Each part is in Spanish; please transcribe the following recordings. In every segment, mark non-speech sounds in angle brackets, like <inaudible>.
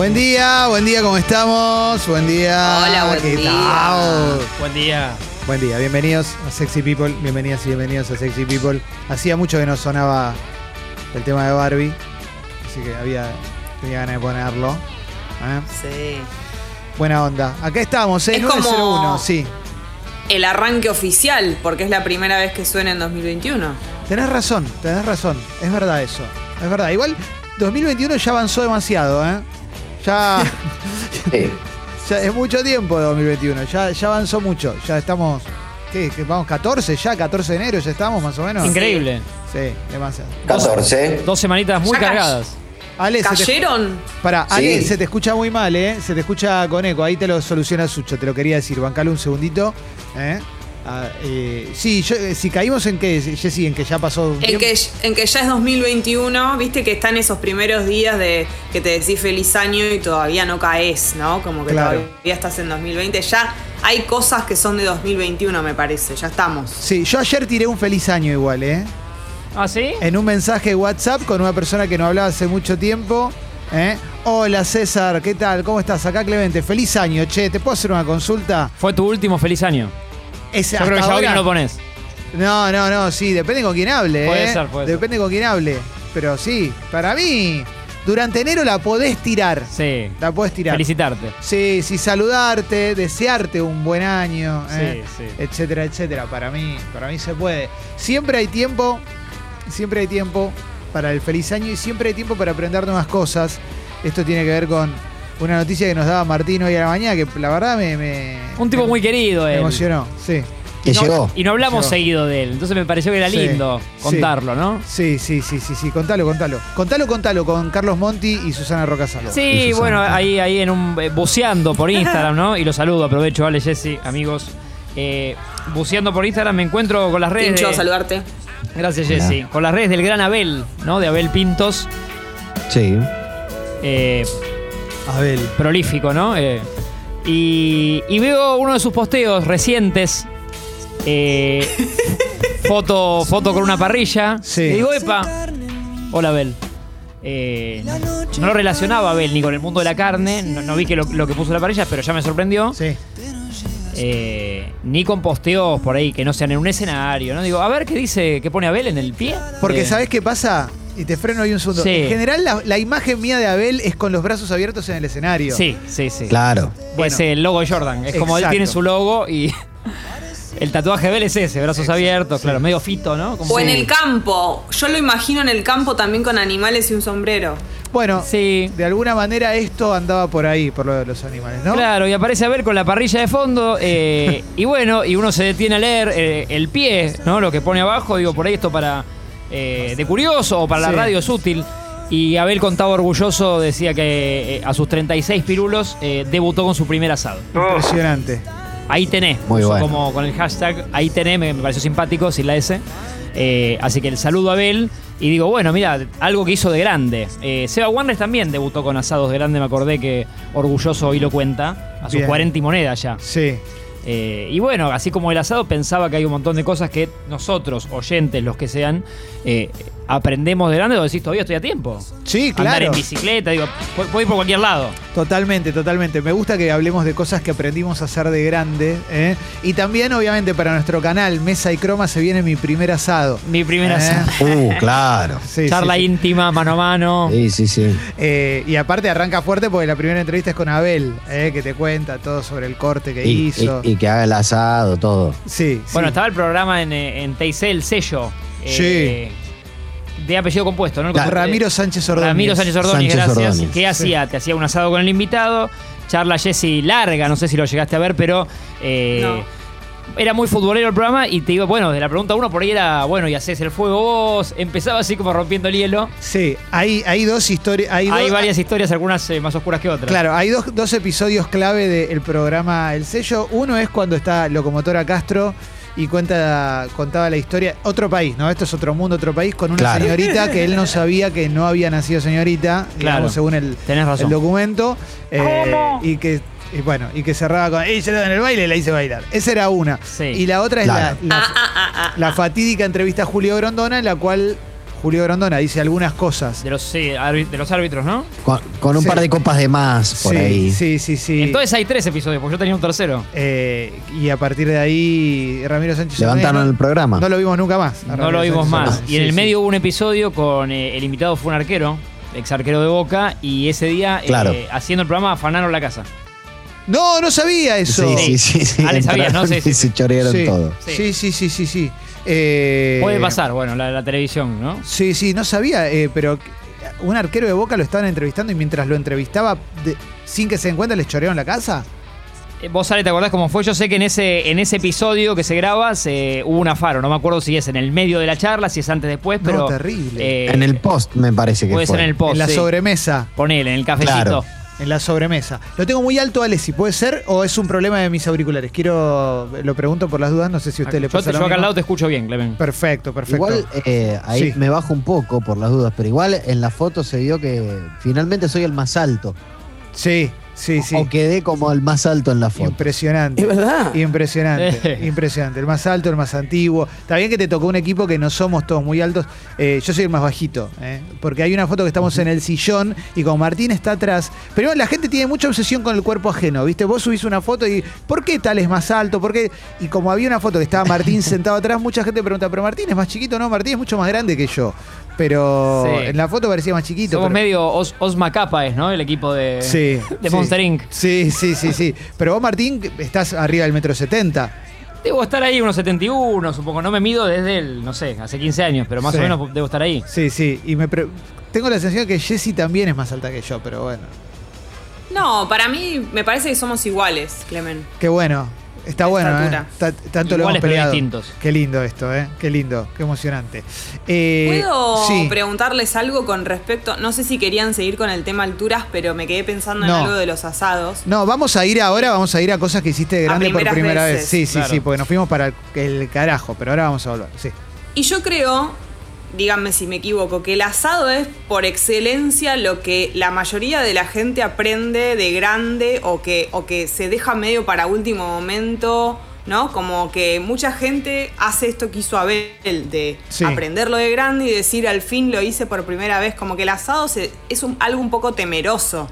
Buen día, buen día, ¿cómo estamos? Buen día. Hola, buen ¿qué día. tal? Buen día. Buen día, bienvenidos a Sexy People, bienvenidas y bienvenidos a Sexy People. Hacía mucho que no sonaba el tema de Barbie, así que había, tenía ganas de ponerlo. ¿eh? Sí. Buena onda. Acá estamos, ¿eh? Es 901, como- sí. El arranque oficial, porque es la primera vez que suena en 2021. Tenés razón, tenés razón. Es verdad eso. Es verdad. Igual 2021 ya avanzó demasiado, ¿eh? Ya, Sí. ya es mucho tiempo de 2021. Ya, ya avanzó mucho. Ya estamos. ¿Qué? ¿Qué? Vamos, 14 ya, 14 de enero ya estamos más o menos. Increíble. Sí, demasiado. 14. Dos semanitas muy cargadas. Ale, ¿Cayeron? pará, Ale, Sí. se te escucha muy mal, ¿eh? Se te escucha con eco. Ahí te lo soluciona Sucho, te lo quería decir. Bancalo un segundito. ¿eh? Ah, eh, sí, yo, eh, si caímos en que, Jessy, en que ya pasó un En tiempo. que, en que ya es 2021, viste que están esos primeros días de que te decís feliz año y todavía no caes, ¿no? Como que Claro. todavía estás en 2020. Ya hay cosas que son de 2021, me parece. Ya estamos. Sí, yo ayer tiré un feliz año igual, ¿eh? ¿Ah, sí? en un mensaje de WhatsApp con una persona que no hablaba hace mucho tiempo. ¿eh? Hola César, ¿qué tal? ¿Cómo estás? Acá Clemente, feliz año, che, ¿te puedo hacer una consulta? Fue tu último feliz año. Ese, Yo creo que ya hoy no lo pones. No, no, no, sí, depende con quién hable. Puede ¿eh? ser, puede ser. Depende con quién hable. Pero sí, para mí, durante enero la podés tirar. Sí. La podés tirar. Felicitarte. Sí, sí, saludarte, desearte un buen año, ¿eh? Sí, sí. etcétera, etcétera. Para mí, para mí se puede. Siempre hay tiempo, siempre hay tiempo para el feliz año y siempre hay tiempo para aprender nuevas cosas. Esto tiene que ver con una noticia que nos daba Martín hoy a la mañana, que la verdad me, me- Un tipo muy querido, me él. emocionó. Sí, Que Y no, llegó. y no hablamos Llegó. seguido de él. Entonces me pareció que era lindo sí. contarlo, ¿no? sí, sí, sí, sí, sí. Contalo, contalo. Contalo, contalo con Carlos Monti y Susana Rocasalo. Sí, Susana. bueno, ahí, ahí en un. eh, buceando por Instagram, ¿no? Y lo saludo, aprovecho, vale, Jessy, amigos. Eh, buceando por Instagram me encuentro con las redes. Tincho, de- a saludarte. Gracias. Jessy. Con las redes del gran Abel, ¿no? De Abel Pintos. Sí. Eh, Abel. prolífico, ¿no? Eh, y, y veo uno de sus posteos recientes. eh, <laughs> foto, foto con una parrilla. Sí. Y digo, epa. Hola, Abel. Eh, no lo relacionaba Abel ni con el mundo de la carne. No, no vi que lo, lo que puso la parrilla, pero ya me sorprendió. Sí. Eh, ni con posteos por ahí que no sean en un escenario. ¿no? Digo, a ver qué dice, qué pone Abel en el pie. Porque Eh, ¿sabés qué pasa? Y te freno ahí un segundo. Sí. En general, la, la imagen mía de Abel es con los brazos abiertos en el escenario. Sí, sí, sí. Claro. Bueno. es el logo de Jordan. Es como él tiene su logo y <laughs> el tatuaje de él es ese, brazos abiertos, claro, medio fito, ¿no? Como- O en el campo. Yo lo imagino en el campo también con animales y un sombrero. Bueno, Sí. de alguna manera esto andaba por ahí, por lo de los animales, ¿no? Claro, y aparece a ver con la parrilla de fondo. eh, <laughs> y bueno, y uno se detiene a leer eh, el pie, ¿no? Lo que pone abajo. Digo, por ahí esto para. Eh, de curioso o para Sí. la radio es útil. Y Abel contaba orgulloso, decía que eh, a sus 36 pirulos eh, debutó con su primer asado. Impresionante. Ahí tenés. Muy bueno. Como con el hashtag, ahí tenés, me, me pareció simpático, sin la S. Eh, así que el saludo a Abel. Y digo, bueno, mira, algo que hizo de grande. Eh, Seba Warnes también debutó con asados de grande, me acordé que orgulloso hoy lo cuenta. A sus Bien. 40 y moneda ya. Sí. Eh, y bueno, así como el asado, pensaba que hay un montón de cosas que nosotros, oyentes, los que sean, eh, aprendemos de grande. O decís, todavía estoy a tiempo. Sí, Andar claro. en bicicleta, digo, pu- puedo ir por cualquier lado. Totalmente, totalmente. Me gusta que hablemos de cosas que aprendimos a hacer de grande. ¿eh? Y también, obviamente, para nuestro canal Mesa y Croma se viene mi primer asado. Mi primer Eh, asado. <laughs> Uh, claro. Sí, Charla sí, sí. íntima, mano a mano. Sí, sí, sí. Eh, y aparte arranca fuerte porque la primera entrevista es con Abel, ¿eh? que te cuenta todo sobre el corte que Y, hizo. y- y que haga el asado, todo. sí, Bueno, sí. estaba el programa en, eh, en TIC, el sello. eh, De apellido compuesto, ¿no? La- Ramiro Sánchez Ordóñez. Ramiro Sánchez Ordóñez, Sánchez gracias. Ordóñez. ¿Qué hacía? Te hacía un asado con el invitado. Charla Jessy larga, no sé si lo llegaste a ver, pero. eh, No. Era muy futbolero el programa y te iba, bueno, de la pregunta uno por ahí era, bueno, y haces el fuego vos. Empezaba así como rompiendo el hielo. Sí, hay, hay dos historias. Hay, Hay dos- varias historias, algunas eh, más oscuras que otras. Claro, hay dos, dos episodios clave del programa El Sello. Uno es cuando está Locomotora Castro y cuenta, contaba la historia. Otro país, ¿no? Esto es otro mundo, otro país, con una Claro. señorita que él no sabía que no había nacido señorita, digamos, Claro. según el, Tenés razón. el documento. eh, y que. Y bueno, y que cerraba con. ¡Ey, se en el baile! y la hice bailar. Esa era una. Sí. Y la otra es Claro. la, la- Ah, ah, ah, ah. la fatídica entrevista a Julio Grondona, en la cual Julio Grondona dice algunas cosas. De los, sí, de los árbitros, ¿no? Con, con un Sí. par de copas de más por sí, ahí. sí, sí, sí. Entonces hay tres episodios, porque yo tenía un tercero. Eh, y a partir de ahí, Ramiro Sánchez Levantaron el programa. No lo vimos nunca más. a No Ramiro lo vimos Sánchez más. Y en Sí, el sí. medio hubo un episodio con eh, el invitado fue un arquero, ex arquero de Boca, y ese día, eh, Claro. haciendo el programa, afanaron la casa. No, no sabía eso. Sí, sí, sí. sí. Ah, le sabías, ¿no? Sí, sí, y se sí. chorearon Sí. todo. Sí, sí, sí, sí, sí. Eh, Puede pasar, bueno, la, la televisión, ¿no? Sí, sí, no sabía, eh, pero un arquero de Boca lo estaban entrevistando y mientras lo entrevistaba, de- sin que se den cuenta, les chorearon la casa. Eh, Vos, Ale, ¿te acordás cómo fue? Yo sé que en ese, en ese episodio que se graba se, hubo un afaro. No me acuerdo si es en el medio de la charla, si es antes después, No, pero. terrible. eh, En el post me parece que Puede fue. ser en el post. en la sí. sobremesa. Ponele, en el cafecito. Claro. En la sobremesa. Lo tengo muy alto, Ale, si puede ser, o es un problema de mis auriculares. Quiero, lo pregunto por las dudas, no sé si a usted le yo, pasa te- lo yo acá al lado te escucho bien, Clemen. Perfecto, perfecto. Igual eh, ahí Sí. me bajo un poco por las dudas, pero igual en la foto se vio que finalmente soy el más alto. Sí, sí, sí. O quedé como el más alto en la foto. Impresionante. Es verdad. Impresionante, <laughs> Eh. impresionante. El más alto, el más antiguo. Está bien que te tocó un equipo que no somos todos muy altos. Eh, yo soy el más bajito, ¿eh? porque hay una foto que estamos en el sillón y como Martín está atrás. Pero la gente tiene mucha obsesión con el cuerpo ajeno, ¿viste? Vos subís una foto y ¿por qué tal es más alto? ¿Por qué? Y como había una foto que estaba Martín <laughs> sentado atrás, mucha gente pregunta, ¿pero Martín es más chiquito? No, Martín es mucho más grande que yo. Pero Sí. en la foto parecía más chiquito. Somos pero- medio Os- Osma Capa, es, ¿no? El equipo de, Sí, de sí. Monster Inc. Sí, sí, sí, sí. Pero vos, Martín, estás arriba del metro setenta. Debo estar ahí unos 71, supongo. No me mido desde el, no sé, hace 15 años, pero más Sí. o menos debo estar ahí. Sí, sí. Y me pre- tengo la sensación que Jessie también es más alta que yo, pero bueno. No, para mí me parece que somos iguales, Clemen. Qué bueno. Está bueno, ¿eh? tanto lo hemos peleado. distintos. Qué lindo esto, ¿eh? Qué lindo, qué emocionante. Eh, ¿Puedo sí. preguntarles algo con respecto? No sé si querían seguir con el tema alturas, pero me quedé pensando en algo de los asados. No, vamos a ir ahora, vamos a ir a cosas que hiciste de grande por primera vez. veces. Sí, sí, Claro. sí, porque nos fuimos para el, el carajo, pero ahora vamos a volver. Sí. Y yo creo, díganme si me equivoco, que el asado es por excelencia lo que la mayoría de la gente aprende de grande o que, o que se deja medio para último momento, ¿no? Como que mucha gente hace esto que hizo Abel, de Sí. aprenderlo de grande y decir al fin lo hice por primera vez. Como que el asado se- es un- algo un poco temeroso.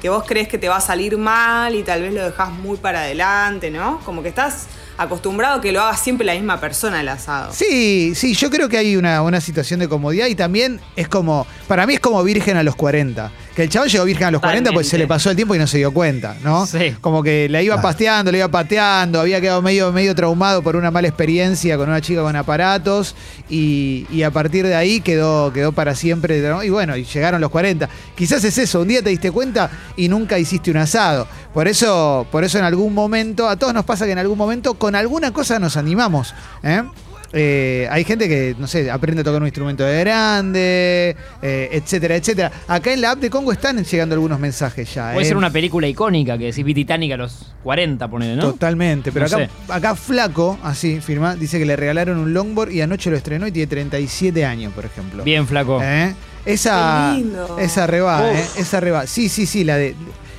Que vos crees que te va a salir mal y tal vez lo dejas muy para adelante, ¿no? Como que estás acostumbrado a que lo haga siempre la misma persona el asado. Sí, sí, yo creo que hay una, una situación de comodidad y también es como, para mí es como virgen a los 40. Que el chabón llegó virgen a los 40 pues se le pasó el tiempo y no se dio cuenta, ¿no? Sí. Como que la iba Claro. pasteando, le iba pateando, había quedado medio, medio traumado por una mala experiencia con una chica con aparatos y, y a partir de ahí quedó, quedó para siempre. ¿no? Y bueno, y llegaron los 40. Quizás es eso, un día te diste cuenta y nunca hiciste un asado. Por eso, por eso en algún momento, a todos nos pasa que en algún momento con alguna cosa nos animamos. ¿eh? Eh, hay gente que, no sé, aprende a tocar un instrumento de grande, eh, etcétera, etcétera. Acá en la app de Congo están llegando algunos mensajes ya. Puede ¿eh? ser una película icónica que decís vi Titanic a los 40, ponele, ¿no? Totalmente, pero No acá, sé. acá Flaco, así firma, dice que le regalaron un longboard y anoche lo estrenó y tiene 37 años, por ejemplo. Bien, flaco. ¿Eh? Esa, esa reba. ¿eh? esa reba. Sí, sí, sí, la de,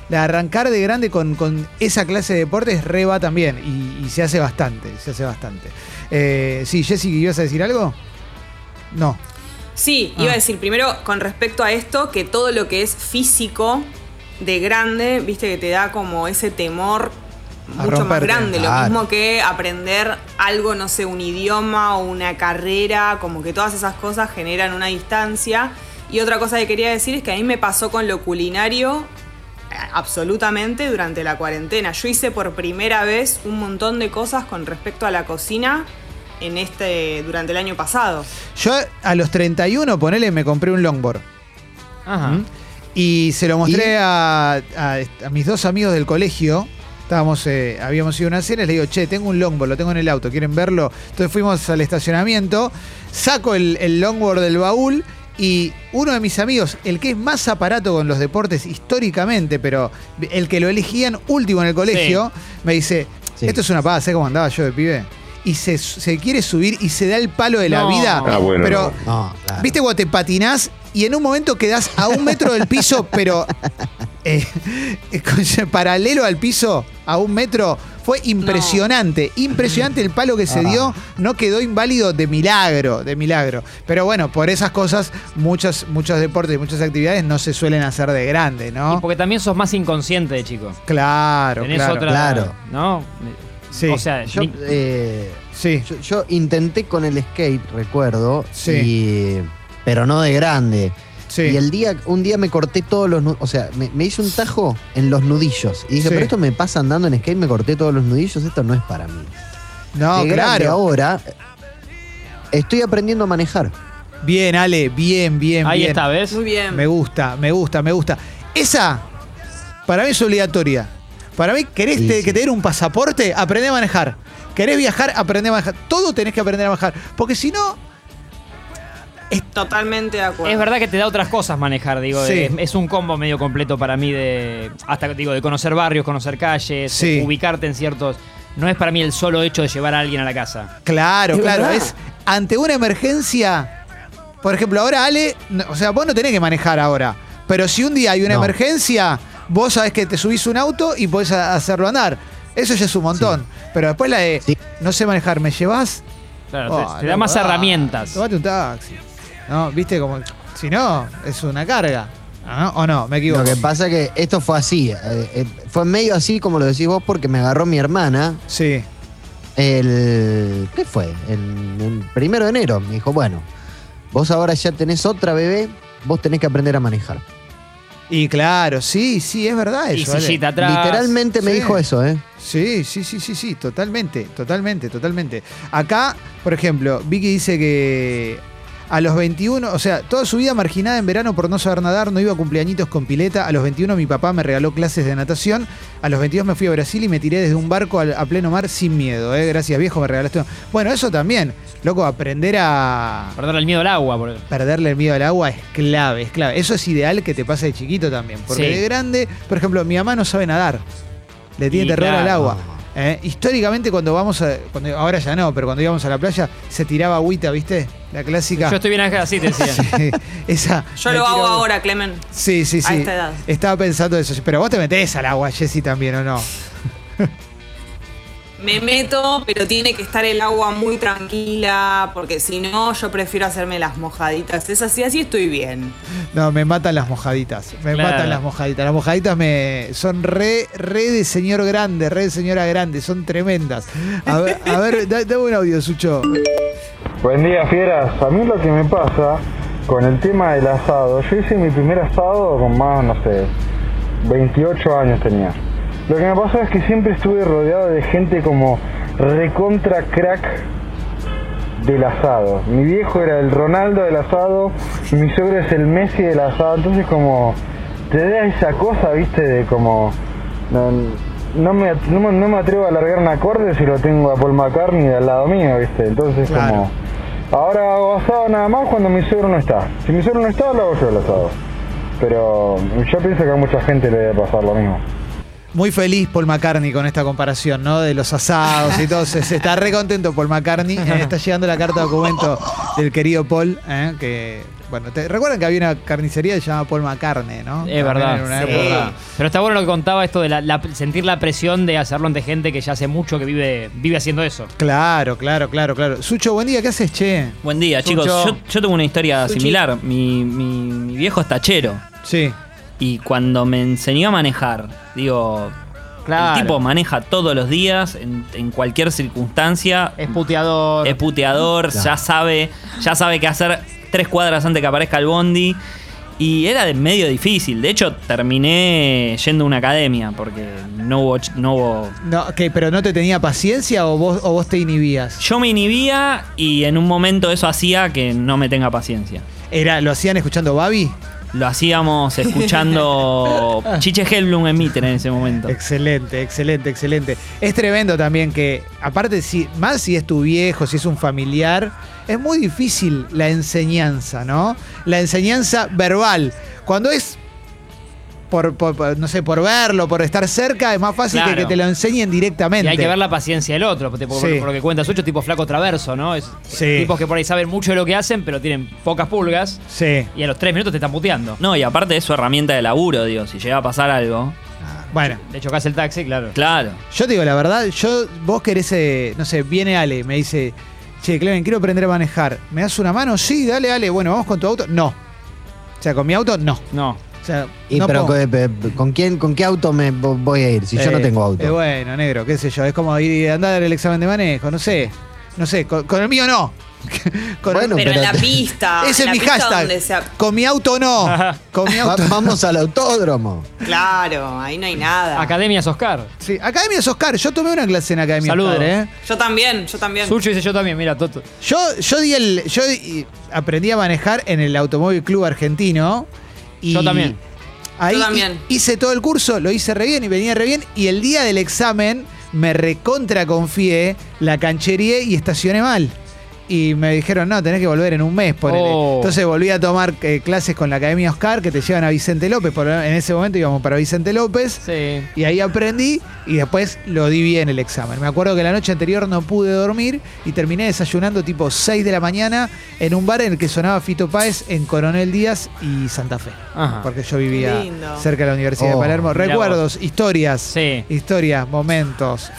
la de arrancar de grande con, con esa clase de deportes reba también y, y se hace bastante, se hace bastante. Eh, sí, Jessy, ¿ibas a decir algo? No. Sí, Ah. iba a decir primero con respecto a esto, que todo lo que es físico de grande, viste que te da como ese temor A mucho más grande. Lo mismo que aprender algo, no sé, un idioma o una carrera, como que todas esas cosas generan una distancia. Y otra cosa que quería decir es que a mí me pasó con lo culinario eh, absolutamente durante la cuarentena. Yo hice por primera vez un montón de cosas con respecto a la cocina en este durante el año pasado. Yo a los 31, ponele, me compré un longboard. Ajá. ¿Mm? Y se lo mostré ¿Y? a, a- a mis dos amigos del colegio. Estábamos, eh, habíamos ido a una cena, les digo, che, tengo un longboard, lo tengo en el auto, ¿quieren verlo? Entonces fuimos al estacionamiento, saco el, el longboard del baúl y uno de mis amigos, el que es más aparato con los deportes históricamente, pero el que lo elegían último en el colegio, me dice, Sí. esto es una pava, ¿sabes cómo andaba yo de pibe? Y se, se quiere subir y se da el palo de la No. vida. Ah, bueno, pero No, claro. ¿Viste cuando te patinás y en un momento quedás a un metro del piso, <laughs> pero eh, con- <laughs> paralelo al piso, a un metro? Fue impresionante, impresionante el palo que se Ah. dio, no quedó inválido de milagro, de milagro. Pero bueno, por esas cosas, muchos, muchos deportes y muchas actividades no se suelen hacer de grande, Y ¿no? porque también sos más inconsciente de chico. Claro, Tenés claro. otra. Claro. ¿No? Sí. O sea, Yo, ni- eh, Sí, yo, yo intenté con el skate, recuerdo, Sí. y- pero no de grande. sí. Y el día, un día me corté todos los nudillos, o sea, me, me hice un tajo en los nudillos. Y dije, Sí. pero esto me pasa andando en skate, me corté todos los nudillos, esto no es para mí. no, de claro. ahora estoy aprendiendo a manejar. Bien, Ale, bien, bien, ahí bien. está, ¿ves? Muy bien. Me gusta, me gusta, me gusta. Esa, para mí es obligatoria. Para mí, ¿querés Sí, te- sí. que te den un pasaporte? Aprende a manejar. ¿Querés viajar? Aprende a manejar. Todo tenés que aprender a manejar. Porque si no, Totalmente de acuerdo. Es verdad que te da otras cosas manejar, digo. Sí. Es, es un combo medio completo para mí de. Hasta digo, de conocer barrios, conocer calles, Sí. ubicarte en ciertos. No es para mí el solo hecho de llevar a alguien a la casa. claro, Es claro. verdad. Es ante una emergencia. Por ejemplo, ahora Ale, no- o sea, vos no tenés que manejar ahora. Pero si un día hay una No. emergencia, vos sabés que te subís un auto y podés a- hacerlo andar. Eso ya es un montón. Pero después la de, Sí. no sé manejar, ¿me llevas? Claro, Oh, te, te da más dale, herramientas. Tomate un taxi. ¿No? ¿Viste? Como. Si no, es una carga. ¿Ah, ¿no? ¿O no? Me equivoco. Lo que pasa es que esto fue así, eh, eh, fue medio así como lo decís vos, porque me agarró mi hermana Sí. el... ¿Qué fue? El, el primero de enero. Me dijo, bueno, vos ahora ya tenés otra bebé, vos tenés que aprender a manejar. Y claro, sí, sí, es verdad Y eso. Sillita atrás. Literalmente me Sí. dijo eso, ¿eh? Sí, sí, sí, sí, sí, totalmente, totalmente, totalmente. Acá, por ejemplo, Vicky dice que a los 21, o sea, toda su vida marginada en verano por no saber nadar, no iba a cumpleañitos con pileta. A los 21 mi papá me regaló clases de natación. A los 22 me fui a Brasil y me tiré desde un barco al- a, pleno mar sin miedo. ¿eh? Gracias viejo, me regalaste. Bueno, eso también, loco, aprender a Perder el miedo al agua. por- perderle el miedo al agua es clave, es clave. Eso es ideal que te pase de chiquito también. Porque Sí. de grande, por ejemplo, mi mamá no sabe nadar. Le tiene Y terror al agua. Eh, históricamente cuando vamos a. cuando- ahora ya no, pero cuando íbamos a la playa se tiraba agüita, ¿viste? La clásica. Yo estoy bien acá, así te decía. <laughs> Sí, esa. Yo lo hago ahora, Clemen. Sí, sí, sí. a esta edad. Estaba pensando eso. Pero vos te metés al agua, Jessy, también, ¿o no? <laughs> Me meto, pero tiene que estar el agua muy tranquila, porque si no, yo prefiero hacerme las mojaditas. Es así, así estoy bien. No, me matan las mojaditas. Me Claro. matan las mojaditas. Las mojaditas me son re, re de señor grande, re de señora grande. Son tremendas. A ver, a ver da- dame un audio, Sucho. Buen día, fieras. A mí lo que me pasa con el tema del asado, yo hice mi primer asado con más, no sé, 28 años tenía. Lo que me pasa es que siempre estuve rodeado de gente como recontra crack del asado. Mi viejo era el Ronaldo del asado, y mi suegro es el Messi del asado, entonces como te da esa cosa, viste, de como... No, no me, no, me- no me atrevo a largar un acorde si lo tengo a Paul McCartney al lado mío, viste, entonces Claro. como... Ahora hago asado nada más cuando mi suegro no está. Si mi suegro no está, lo hago yo el asado. Pero yo pienso que a mucha gente le debe pasar lo mismo. Muy feliz Paul McCartney con esta comparación, ¿no? De los asados y todo. Se, se está re contento Paul McCartney. Eh, está llegando la carta de documento del querido Paul, ¿eh? que, bueno, te, recuerdan que había una carnicería que se llama Paul McCartney, ¿no? Es También verdad. en una sí. época. Pero está bueno lo que contaba esto de la- la- sentir la presión de hacerlo ante gente que ya hace mucho que vive, vive haciendo eso. Claro, claro, claro, claro. Sucho, buen día, ¿qué haces, che? Buen día, Sucho. chicos. Yo, yo tengo una historia Suchi. similar. Mi, mi- mi viejo es tachero. Sí. Y cuando me enseñó a manejar, digo, Claro. el tipo maneja todos los días, en, en cualquier circunstancia. Es puteador. Es puteador, ya sabe, ya sabe qué hacer tres cuadras antes que aparezca el bondi. Y era de medio difícil. De hecho, terminé yendo a una academia porque no hubo, no hubo No, ¿qué, ¿Pero no te tenía paciencia o vos, o vos te inhibías? Yo me inhibía y en un momento eso hacía que no me tenga paciencia. Era, ¿Lo hacían escuchando Babi? Lo hacíamos escuchando <laughs> Chiche Hellblum en Mitre en ese momento. Excelente, excelente, excelente. Es tremendo también que, aparte, si, más si es tu viejo, si es un familiar, es muy difícil la enseñanza, ¿no? La enseñanza verbal. Cuando es por, por- por, no sé, por verlo, por estar cerca, es más fácil que, Claro. que te lo enseñen Y directamente. hay que ver la paciencia del otro, porque por, Sí. por lo que cuenta Sucho, tipo flaco traverso, ¿no? Es Sí. tipos que por ahí saben mucho de lo que hacen, pero tienen pocas pulgas Sí. y a los tres minutos te están puteando. No, y aparte es su herramienta de laburo, digo, si llega a pasar algo. Bueno, Le chocás el taxi, claro. Claro. yo te digo la verdad, yo, vos querés, eh, no sé, viene Ale, me dice, che, Clemen, quiero aprender a manejar. ¿Me das una mano? Sí, dale, Ale. Bueno, vamos con tu auto. No. O sea, con mi auto, no. No. O sea, Y no pero puedo. ¿con, con quién, ¿con qué auto me vo- voy a ir? Si yo no Eh, tengo auto. eh, bueno, negro, qué sé yo. Es como ir y andar a dar el examen de manejo, no sé. No sé, con, con el mío no. <laughs> Con el- Bueno, Pero, pero <laughs> en la pista. ese es mi hashtag. donde sea- Con mi auto no. <laughs> Con mi Va- auto. vamos al autódromo. Claro, ahí no hay nada. Academias Oscar. Sí, Academia Oscar. Yo tomé una clase en Academia Saludos. Oscar, ¿eh? Yo también, yo también. Sucho dice yo también, mira, Toto. Yo, yo di el. Yo di- aprendí a manejar en el Automóvil Club Argentino. Y Yo también. Ahí Yo también. hi- hice todo el curso, lo hice re bien y venía re bien. Y el día del examen me recontra confié, la canchería y estacioné mal. Y me dijeron, no, tenés que volver en un mes, ponele. Oh. Entonces volví a tomar eh, clases con la Academia Oscar, que te llevan a Vicente López. Por, en ese momento íbamos para Vicente López. Sí. Y ahí aprendí y después lo di bien el examen. Me acuerdo que la noche anterior no pude dormir y terminé desayunando tipo 6 de la mañana en un bar en el que sonaba Fito Páez en Coronel Díaz y Santa Fe. Ajá. Porque yo vivía cerca de la Universidad Oh, de Palermo. mirá Recuerdos, historias, Sí. historias, momentos. ¿eh?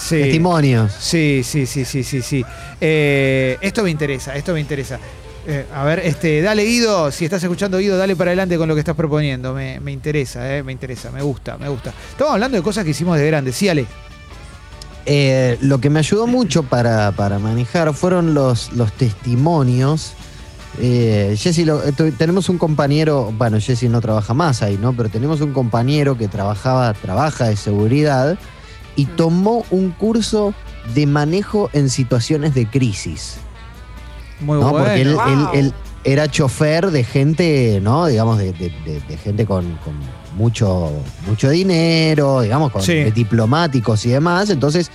Sí. Testimonios. Sí, sí, sí, sí, sí, sí. Eh, esto me interesa, esto me interesa. Eh, a ver, este, dale Guido, si estás escuchando Guido, dale para adelante con lo que estás proponiendo. Me, me interesa, eh, me interesa, me gusta, me gusta. Estamos hablando de cosas que hicimos de grandes, sí, Ale. Eh, lo que me ayudó mucho para, para manejar fueron los, los testimonios. Lo- tu- tenemos un compañero, bueno, Jessy no trabaja más ahí, ¿no? Pero tenemos un compañero que trabajaba, trabaja de seguridad y tomó un curso de manejo en situaciones de crisis. Muy ¿no? bueno. Porque él, Wow. él- él era chofer de gente, ¿no? Digamos, de, de- de- de gente con, con mucho, mucho dinero, digamos, con Sí. de diplomáticos y demás. Entonces,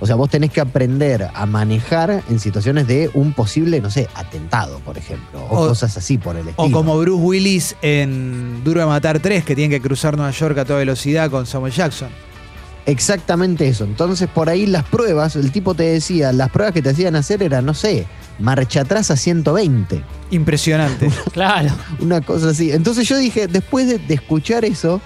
o sea, vos tenés que aprender a manejar en situaciones de un posible, no sé, atentado, por ejemplo, o, O- cosas así por el estilo. O como Bruce Willis en Duro de Matar 3, que tiene que cruzar Nueva York a toda velocidad con Samuel Jackson. Exactamente eso. Entonces, por ahí las pruebas, el tipo te decía, las pruebas que te hacían hacer eran, no sé, marcha atrás a 120. Impresionante. <laughs> Claro. Una cosa así. Entonces yo dije, después de, de escuchar eso,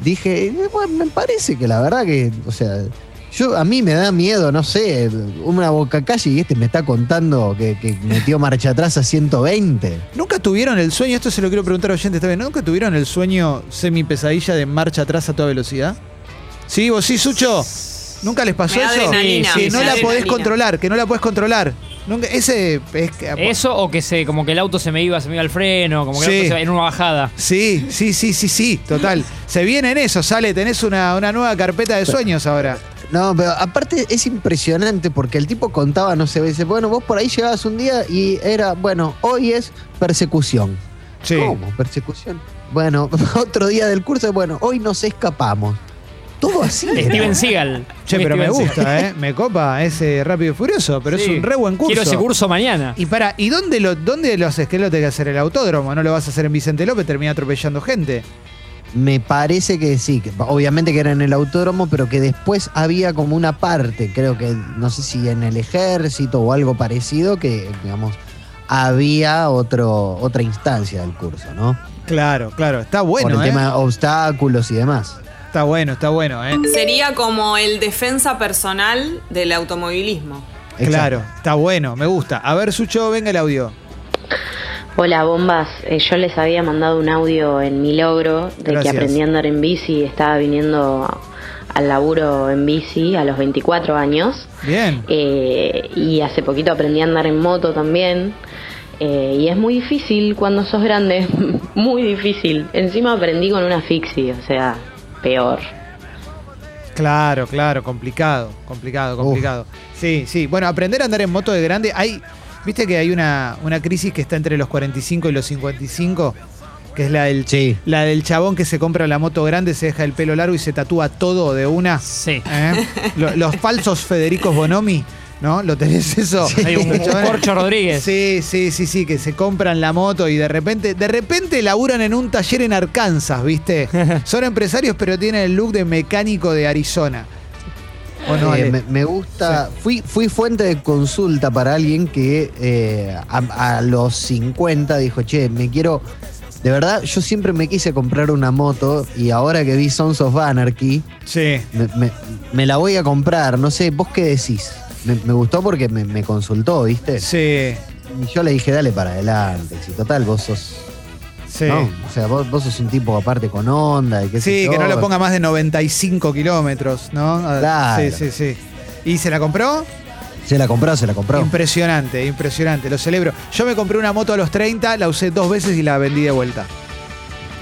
dije, eh, bueno, me parece que la verdad que, o sea, yo a mí me da miedo, no sé, una boca calle y este me está contando que, que metió marcha atrás a 120. ¿Nunca tuvieron el sueño, esto se lo quiero preguntar a oyentes también, ¿nunca tuvieron el sueño semi pesadilla de marcha atrás a toda velocidad? Sí, vos sí, Sucho. ¿Nunca les pasó Me da eso? adrenalina, que me no da la podés adrenalina. controlar, que no la podés controlar. Nunca, ese es que- Eso o que se, como que el auto se me iba, se me iba al freno, como que Sí. el auto se- en una bajada. Sí, sí, sí, sí, sí, total. Se viene en eso, sale, tenés una, una nueva carpeta de sueños ahora. No, pero aparte es impresionante porque el tipo contaba, no sé, dice, bueno, vos por ahí llegabas un día y era, bueno, hoy es persecución. Sí. ¿Cómo? ¿Persecución? Bueno, <laughs> otro día del curso, bueno, hoy nos escapamos. Todo así. Steven Seagal. Che, pero me gusta, ¿eh? Me copa ese Rápido y Furioso, pero Sí. es un re buen curso. Quiero ese curso mañana. Y para, ¿y dónde lo, dónde lo haces? ¿Qué lo tenés que hacer? ¿El autódromo? ¿No lo vas a hacer en Vicente López? Termina atropellando gente. Me parece que sí, que obviamente que era en el autódromo, pero que después había como una parte, creo que, no sé si en el ejército o algo parecido, que, digamos, había otro, otra instancia del curso, ¿no? Claro, claro. Está Por bueno, el ¿eh? tema de obstáculos y demás. Está bueno, está bueno, ¿eh? Sería como el defensa personal del automovilismo. Claro, está bueno, me gusta. A ver, Sucho, venga el audio. Hola bombas, Eh, yo les había mandado un audio en mi logro de Gracias. que aprendí a andar en bici, estaba viniendo al laburo en bici a los 24 años Bien. Eh, y hace poquito aprendí a andar en moto también Eh, y es muy difícil cuando sos grande, <laughs> muy difícil. Encima aprendí con una fixie, o sea, peor. Claro, claro, complicado, complicado, complicado. Sí, sí. Bueno, aprender a andar en moto de grande, hay, viste que hay una, una crisis que está entre los 45 y los 55, que es la del, Sí. la del chabón que se compra la moto grande, se deja el pelo largo y se tatúa todo de una. Sí. ¿eh? <laughs> Lo- los falsos Federicos Bonomi, ¿no? ¿Lo tenés eso? Hay un <laughs> Corcho Rodríguez. Sí, sí, sí, sí, que se compran la moto y de repente, de repente laburan en un taller en Arkansas, ¿viste? <laughs> Son empresarios, pero tienen el look de mecánico de Arizona. ¿O no, Eh, me, me gusta. Fui, fui fuente de consulta para alguien que eh, a, a los 50 dijo, che, me quiero De verdad, yo siempre me quise comprar una moto y ahora que vi Sons of Anarchy, Sí. me, me- me la voy a comprar. No sé, ¿vos qué decís? Me, me gustó porque me, me consultó, ¿viste? Sí. Y yo le dije, dale para adelante. Si total, vos sos. Sí. ¿no? O sea, vos, vos sos un tipo aparte con onda y qué sé Sí, yo. que no lo ponga más de 95 kilómetros, ¿no? Ah, Claro. Sí, sí, sí. ¿Y se la compró? Se la compró, se la compró. Impresionante, impresionante. Lo celebro. Yo me compré una moto a los 30, la usé dos veces y la vendí de vuelta.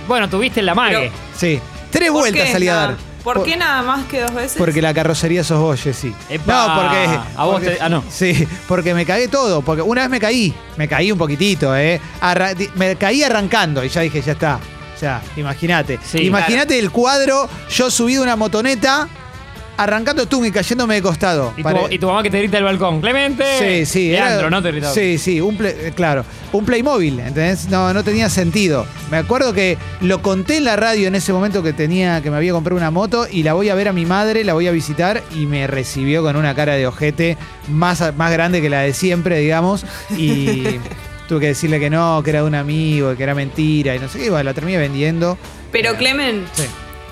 Bueno, tuviste la mague. Pero- Sí. Tres ¿Por vueltas salí a dar. ¿Por qué nada más que dos veces? Porque la carrocería sos vos, Jessy. Epa, no, porque. a vos porque- te- ah, no. Sí, porque me cagué todo. Porque una vez me caí. Me caí un poquitito, ¿eh? Arra- me caí arrancando y ya dije, ya está. O sea, imagínate. Sí, imagínate el cuadro, yo subido una motoneta, arrancando tú y cayéndome de costado. Y tu, Pare- y tu mamá que te grita del balcón. Clemente. Sí, sí. Leandro, ¿no? Te gritaba. Sí, sí, un play- eh, claro. Un Playmobil, ¿entendés? No, no tenía sentido. Me acuerdo que lo conté en la radio en ese momento que tenía, que me había comprado una moto y la voy a ver a mi madre, la voy a visitar y me recibió con una cara de ojete más, más grande que la de siempre, digamos. Y <laughs> tuve que decirle que no, que era de un amigo, que era mentira y no sé qué. Y bueno, la terminé vendiendo. Pero Eh, Clemen, Sí.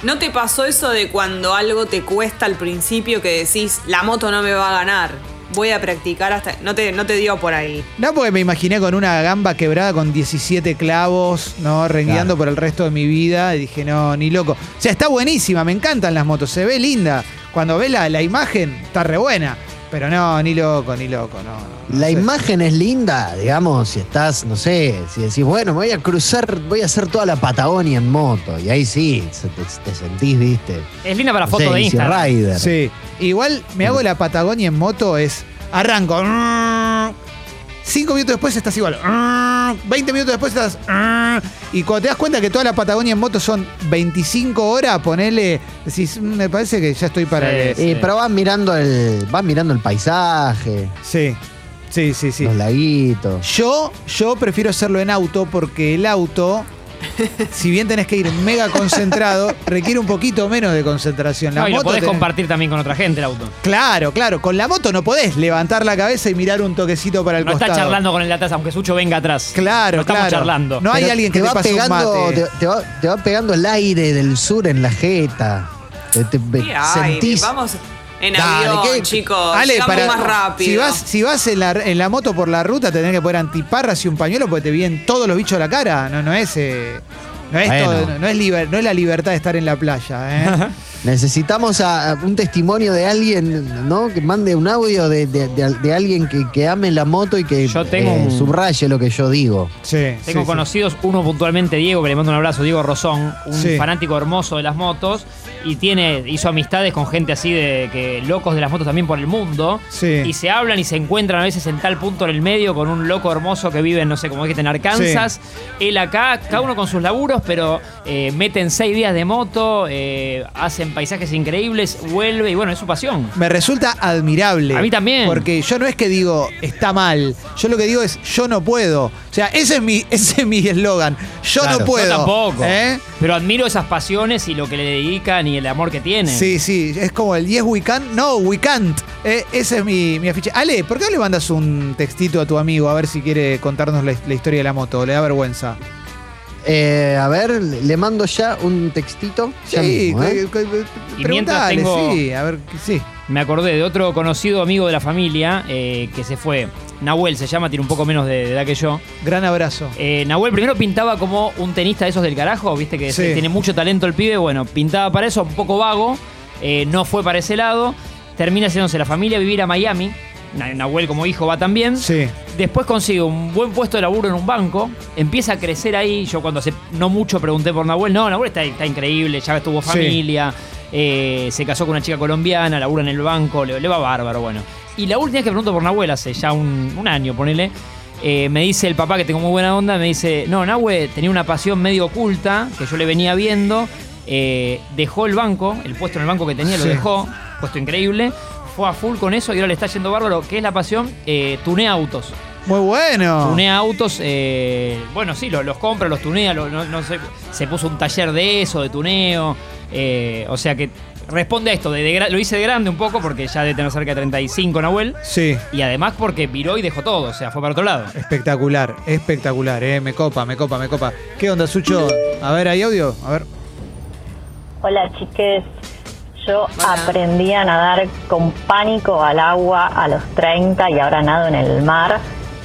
¿No te pasó eso de cuando algo te cuesta al principio que decís, la moto no me va a ganar? Voy a practicar hasta... No te, no te dio por ahí. No, porque me imaginé con una gamba quebrada con 17 clavos, ¿no? Rengueando Claro. por el resto de mi vida. Y dije, no, ni loco. O sea, está buenísima, me encantan las motos, se ve linda. Cuando ves la, la imagen, está re buena. Pero no, ni loco, ni loco, no. La sé. imagen es linda, digamos, si estás, no sé, si decís, bueno, me voy a cruzar, voy a hacer toda la Patagonia en moto. Y ahí sí, se- te, te sentís, viste. Es linda para No foto sé, de Instagram. Rider. Sí. Igual me hago la Patagonia en moto, es arranco. Cinco minutos después estás igual. 20 minutos después estás. Y cuando te das cuenta que toda la Patagonia en moto son 25 horas, ponele. Decís, "Mm, me parece que ya estoy para. Sí, el- sí. Pero vas mirando el, vas mirando el paisaje, Sí, sí, sí, sí. los laguitos. Yo, yo prefiero hacerlo en auto porque el auto, si bien tenés que ir mega concentrado, <laughs> requiere un poquito menos de concentración. La No, y lo moto podés tenés- compartir también con otra gente el auto. Claro, claro. Con la moto no podés levantar la cabeza y mirar un toquecito para el No costado. está charlando con el de atrás, aunque Sucho venga atrás. Claro, no estamos claro. charlando. No hay Pero alguien que te, va pase un pegando, mate. te, te va, te va pegando el aire del sur en la jeta. Te, te- ¿Qué aire? sentís. Vamos en Dale, avión, ¿qué? chicos. Ale, Llegamos para- más rápido. Si vas, si vas en, la, en la moto por la ruta, tenés que poner antiparras y un pañuelo porque te vienen todos los bichos a la cara. No, no es. eh, no, es Bueno. todo- no, es liber- no es la libertad de estar en la playa. ¿eh? <laughs> Necesitamos a, a un testimonio de alguien, ¿no? Que mande un audio de, de- de- de alguien que, que ame la moto y que Yo tengo eh, un- subraye lo que yo digo. sí, Tengo sí, sí. conocidos, uno puntualmente Diego, que le mando un abrazo, Diego Rosón, un Sí. fanático hermoso de las motos, y tiene, hizo amistades con gente así de que locos de las motos también por el mundo. Sí. Y se hablan y se encuentran a veces en tal punto en el medio con un loco hermoso que vive, en, no sé, como dijiste, en Arkansas. Él acá, cada uno con sus laburos, pero eh, meten seis días de moto, eh, hacen paisajes increíbles, vuelve y bueno, es su pasión. Me resulta admirable. A mí también. Porque yo no es que digo está mal. Yo lo que digo es yo no puedo. O sea, ese es mi <laughs> ese es mi eslogan. Yo Claro, no puedo. Yo tampoco. ¿Eh? Pero admiro esas pasiones y lo que le dedican y el amor que tienen. Sí, sí, es como el yes we can, no we can't. Eh, ese es mi, mi afiche. Ale, ¿por qué no le mandas un textito a tu amigo a ver si quiere contarnos la, la historia de la moto? Le da vergüenza. Eh, a ver, le mando ya un textito. Ya Sí, mismo, ¿eh? Y mientras tengo- sí, a ver, sí. Me acordé de otro conocido amigo de la familia eh, que se fue. Nahuel se llama, tiene un poco menos de, de edad que yo. Gran abrazo. Eh, Nahuel primero pintaba como un tenista de esos del carajo, viste que Sí. se- tiene mucho talento el pibe. Bueno, pintaba para eso, un poco vago. eh, no fue para ese lado. Termina haciéndose la familia a vivir a Miami. Na- Nahuel como hijo va también. Sí. Después consigue un buen puesto de laburo en un banco, empieza a crecer ahí. Yo cuando hace no mucho pregunté por Nahuel, no, Nahuel está, está increíble, ya tuvo Sí. familia, eh, se casó con una chica colombiana, labura en el banco, le, le va bárbaro, bueno. Y la última vez que pregunto por Nahuel, hace ya un, un año, ponele, eh, me dice el papá que tengo muy buena onda, me dice, no, Nahuel tenía una pasión medio oculta, que yo le venía viendo, eh, dejó el banco, el puesto en el banco que tenía lo dejó, puesto increíble, fue a full con eso y ahora le está yendo bárbaro, ¿qué es la pasión? Eh, tunea autos. Muy bueno. Tunea autos, eh, bueno, sí, lo- los, compra, los tunea, no, no sé, se puso un taller de eso, de tuneo. Eh, o sea que responde a esto. De, lo hice de grande un poco porque ya debe tener cerca de 35 Nahuel. Sí. Y además porque viró y dejó todo. O sea, fue para otro lado. Espectacular, espectacular, eh. Me copa, me copa, me copa. ¿Qué onda, Sucho? A ver, ¿hay audio? A ver. Hola chiques, yo Hola. aprendí a nadar con pánico al agua a los 30 y ahora nado en el mar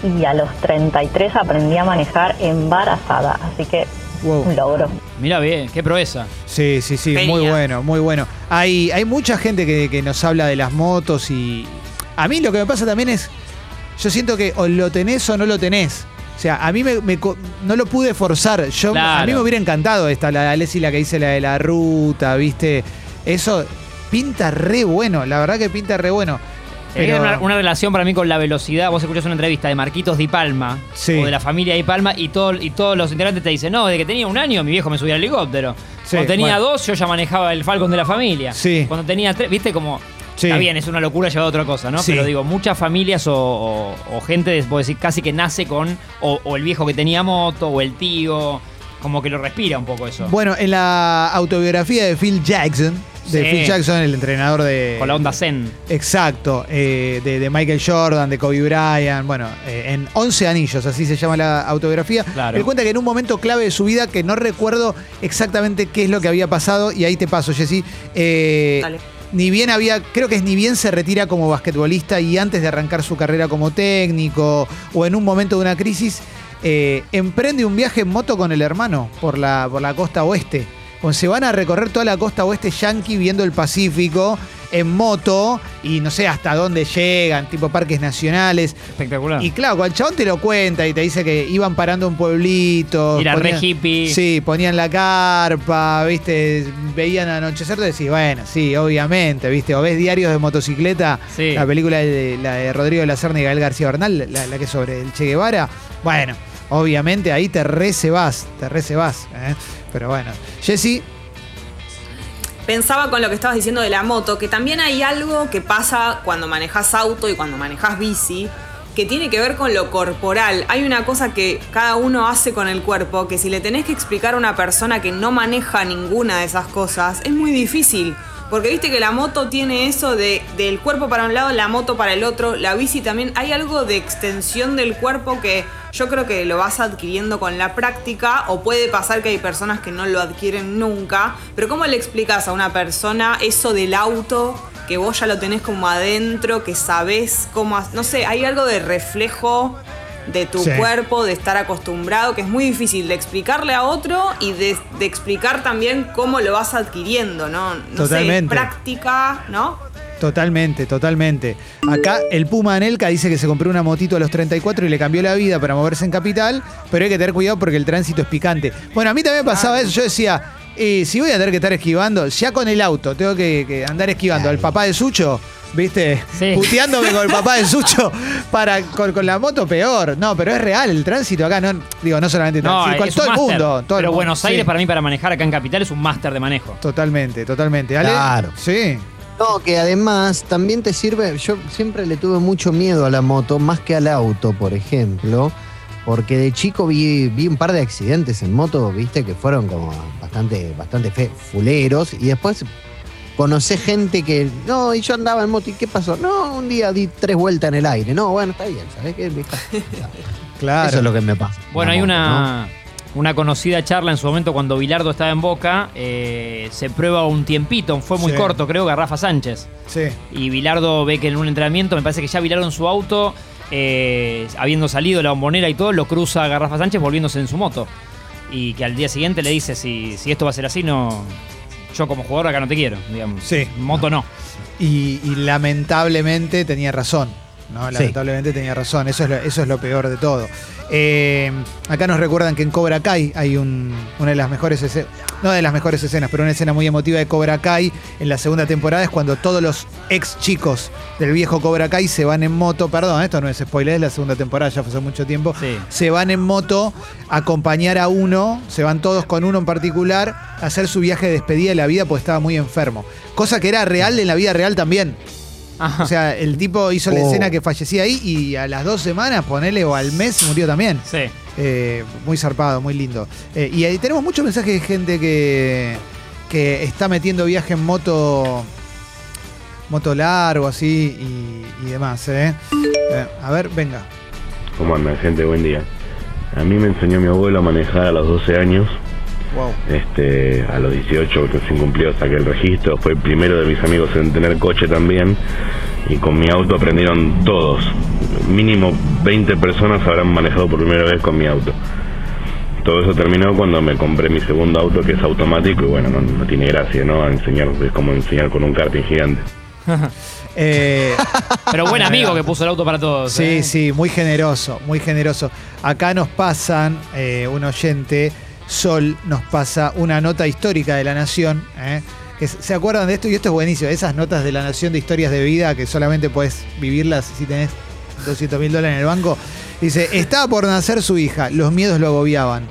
y a los 33 aprendí a manejar embarazada, así que Wow. un logro. Mira bien, qué proeza. Sí, sí, sí, muy bueno, muy bueno. Hay, hay mucha gente que, que nos habla de las motos y a mí lo que me pasa también es, yo siento que o lo tenés o no lo tenés. O sea, a mí me, me co- no lo pude forzar. Yo, A mí me hubiera encantado esta, la Alessi, la que dice la de la ruta, ¿viste? Eso pinta re bueno, la verdad que pinta re bueno. Hay Pero- una, una relación para mí con la velocidad. Vos escuchás una entrevista de Marquitos Di Palma Sí. o de la familia Di Palma y, todo, y todos los integrantes te dicen, no, desde que tenía un año mi viejo me subía al helicóptero. Sí, Cuando tenía bueno. dos yo ya manejaba el Falcon de la familia. Sí. Cuando tenía tres, viste como... Está bien, es una locura llevada a otra cosa, ¿no? Pero digo, muchas familias o, o- o gente, vos decir, casi que nace con o, o el viejo que tenía moto o el tío, como que lo respira un poco eso. Bueno, en la autobiografía de Phil Jackson, de Sí. Phil Jackson, el entrenador de... con la onda Zen. Exacto, eh, de, de Michael Jordan, de Kobe Bryant, bueno, eh, en 11 anillos, así se llama la autobiografía. Claro. Él cuenta que en un momento clave de su vida, que no recuerdo exactamente qué es lo que había pasado, y ahí te paso, Jessy. eh, Dale. ni bien había, creo que es ni bien se retira como basquetbolista y antes de arrancar su carrera como técnico o en un momento de una crisis, eh, emprende un viaje en moto con el hermano por la, por la costa oeste. Pues se van a recorrer toda la costa oeste yankee viendo el Pacífico en moto y no sé hasta dónde llegan, tipo parques nacionales. Espectacular. Y claro, cuando el chabón te lo cuenta y te dice que iban parando un pueblito. Era re ponían- hippie. Sí, ponían la carpa, viste, veían anochecer, te decís, bueno, sí, obviamente, viste, o ves diarios de motocicleta, Sí. la película de, la de Rodrigo de la Serna y Gael García Bernal, la, la que es sobre el Che Guevara, bueno, obviamente ahí te recebás, te recebás, ¿eh? pero bueno. Jessy, Pensaba con lo que estabas diciendo de la moto, que también hay algo que pasa cuando manejas auto y cuando manejas bici, que tiene que ver con lo corporal. Hay una cosa que cada uno hace con el cuerpo, que si le tenés que explicar a una persona que no maneja ninguna de esas cosas, es muy difícil. Porque viste que la moto tiene eso de, del cuerpo para un lado, la moto para el otro, la bici también. Hay algo de extensión del cuerpo que yo creo que lo vas adquiriendo con la práctica o puede pasar que hay personas que no lo adquieren nunca. Pero ¿cómo le explicas a una persona eso del auto? Que vos ya lo tenés como adentro, que sabés cómo... No sé, hay algo de reflejo de tu Sí. cuerpo, de estar acostumbrado, que es muy difícil de explicarle a otro y de, de explicar también cómo lo vas adquiriendo, ¿no? No Totalmente. sé, práctica, ¿no? Totalmente, totalmente. Acá el Puma Anelka dice que se compró una motito a los 34 y le cambió la vida para moverse en capital, pero hay que tener cuidado porque el tránsito es picante. Bueno, a mí también me pasaba eso. Yo decía, eh, si voy a tener que estar esquivando, ya con el auto tengo que, que andar esquivando al papá de Sucho, ¿viste? Sí. Puteándome con el papá de Sucho <laughs> para, con, con la moto peor. No, pero es real el tránsito acá, no, digo, no solamente No, sí, con es todo un el mundo. todo el Pero mundo, Buenos sí. Aires para mí para manejar acá en Capital es un máster de manejo. Totalmente, totalmente. ¿Ale? Claro. Sí. No, que además también te sirve, yo siempre le tuve mucho miedo a la moto, más que al auto, por ejemplo, porque de chico vi, vi un par de accidentes en moto, viste, que fueron como bastante, bastante fe- fuleros, y después conocé gente que, no, y yo andaba en moto, ¿y qué pasó? No, un día di tres vueltas en el aire, no, bueno, está bien, ¿sabes qué? <laughs> Claro. Eso es lo que me pasa. Bueno, hay moto, una, una conocida charla en su momento cuando Bilardo estaba en Boca. eh, se prueba un tiempito, fue muy Sí. corto, creo que a Rafa Sánchez. Sí. Y Bilardo ve que en un entrenamiento, me parece que ya Bilardo en su auto, eh, habiendo salido la bombonera y todo, lo cruza a Garrafa Sánchez volviéndose en su moto. Y que al día siguiente le dice, si, si esto va a ser así, no... Yo como jugador acá no te quiero, digamos. Sí. Moto no. Y, y lamentablemente tenía razón. ¿No? Sí. Lamentablemente tenía razón. Eso es lo, eso es lo peor de todo. Eh, acá nos recuerdan que en Cobra Kai hay un- una de las mejores escenas, no de las mejores escenas, pero una escena muy emotiva de Cobra Kai en la segunda temporada es cuando todos los ex chicos del viejo Cobra Kai se van en moto, perdón, esto no es spoiler, es la segunda temporada, ya fue hace mucho tiempo, Sí. se van en moto a acompañar a uno, se van todos con uno en particular, a hacer su viaje de despedida de la vida porque estaba muy enfermo. Cosa que era real en la vida real también. Ajá. O sea, el tipo hizo la Oh. escena que fallecía ahí y a las dos semanas, ponele, o al mes, murió también. sí. Eh, muy zarpado, muy lindo. Eh, y ahí tenemos muchos mensajes de gente que, que está metiendo viaje en moto, moto largo así y, y demás. ¿eh? Eh, a ver, venga. ¿Cómo andan, gente? Buen día. A mí me enseñó mi abuelo a manejar a los 12 años. Wow. Este, a los 18 recién cumplió, saqué el registro. Fue el primero de mis amigos en tener coche también. Y con mi auto aprendieron todos. Mínimo 20 personas habrán manejado por primera vez con mi auto. Todo eso terminó cuando me compré mi segundo auto que es automático y bueno, no, no tiene gracia, ¿no? A enseñar, es como enseñar con un karting gigante. <laughs> Eh, <laughs> Pero buen amigo que puso el auto para todos. Sí, ¿eh? sí, muy generoso, muy generoso. Acá nos pasan, eh, un oyente, Sol, nos pasa una nota histórica de la Nación. ¿eh? ¿Se acuerdan de esto? Y esto es buenísimo. Esas notas de la Nación de historias de vida que solamente puedes vivirlas si tenés 200 mil dólares en el banco. Dice, estaba por nacer su hija, los miedos lo agobiaban.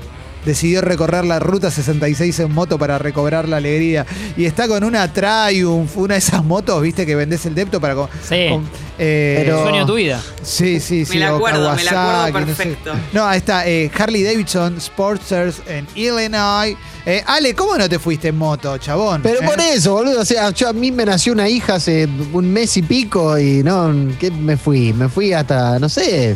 Decidió recorrer la ruta 66 en moto para recobrar la alegría. Y está con una Triumph, una de esas motos, viste, que vendés el depto para... co- Sí. con- eh, El sueño de tu vida. Sí, sí, sí. Me la acuerdo, me la acuerdo Kawasaki, no sé. perfecto. No, ahí está eh, Harley Davidson Sportsters en Illinois. Eh, Ale, ¿cómo no te fuiste en moto, chabón? Pero Eh, por eso, boludo. O sea, yo, a mí me nació una hija hace un mes y pico y no, ¿qué me fui? Me fui hasta, no sé,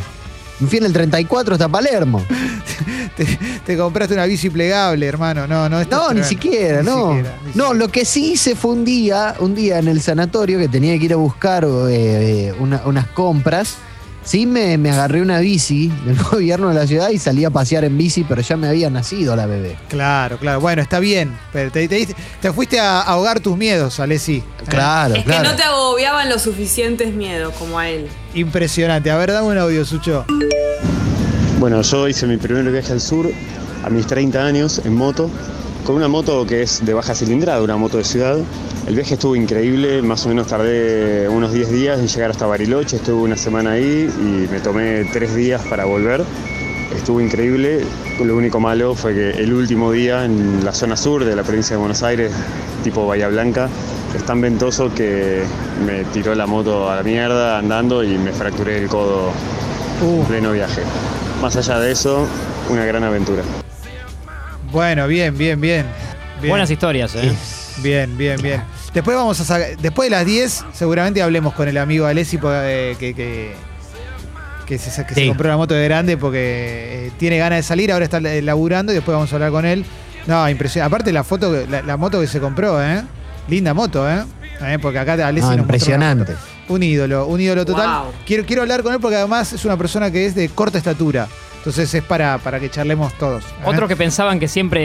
en el 34 hasta Palermo. <laughs> Te, te compraste una bici plegable, hermano. No, no. No, ni siquiera, Ni no. siquiera, ni no, siquiera. lo que sí hice fue un día, un día en el sanatorio que tenía que ir a buscar eh, eh, una- unas compras. Sí, me, me agarré una bici del <laughs> gobierno de la ciudad y salí a pasear en bici, pero ya me había nacido la bebé. Claro, claro. Bueno, está bien. Pero te, te fuiste a ahogar tus miedos, Alessi. Eh, Claro, Es claro. que no te agobiaban los suficientes miedos como a él. Impresionante. A ver, dame un audio, Sucho. Bueno, yo hice mi primer viaje al sur a mis 30 años en moto, con una moto que es de baja cilindrada, una moto de ciudad. El viaje estuvo increíble, más o menos tardé unos 10 días en llegar hasta Bariloche, estuve una semana ahí y me tomé 3 días para volver. Estuvo increíble, lo único malo fue que el último día en la zona sur de la provincia de Buenos Aires, tipo Bahía Blanca, es tan ventoso que me tiró la moto a la mierda andando y me fracturé el codo Uh, en pleno viaje. Más allá de eso, una gran aventura. Bueno, bien, bien, bien. Bien. Buenas historias, ¿eh? Bien, bien, bien. Después vamos a sacar- después de las 10 seguramente hablemos con el amigo Alessi porque, que, que, que se, que se Sí. compró la moto de grande porque eh, tiene ganas de salir, ahora está eh, laburando y después vamos a hablar con él. No, impresionante. Aparte la foto, la, la moto que se compró, ¿eh? Linda moto, ¿eh? Eh, Porque acá Alessi No, nos impresionante. Un ídolo, un ídolo total. Wow. Quiero, quiero hablar con él porque además es una persona que es de corta estatura. Entonces es para, para que charlemos todos. ¿eh? Otros que pensaban que siempre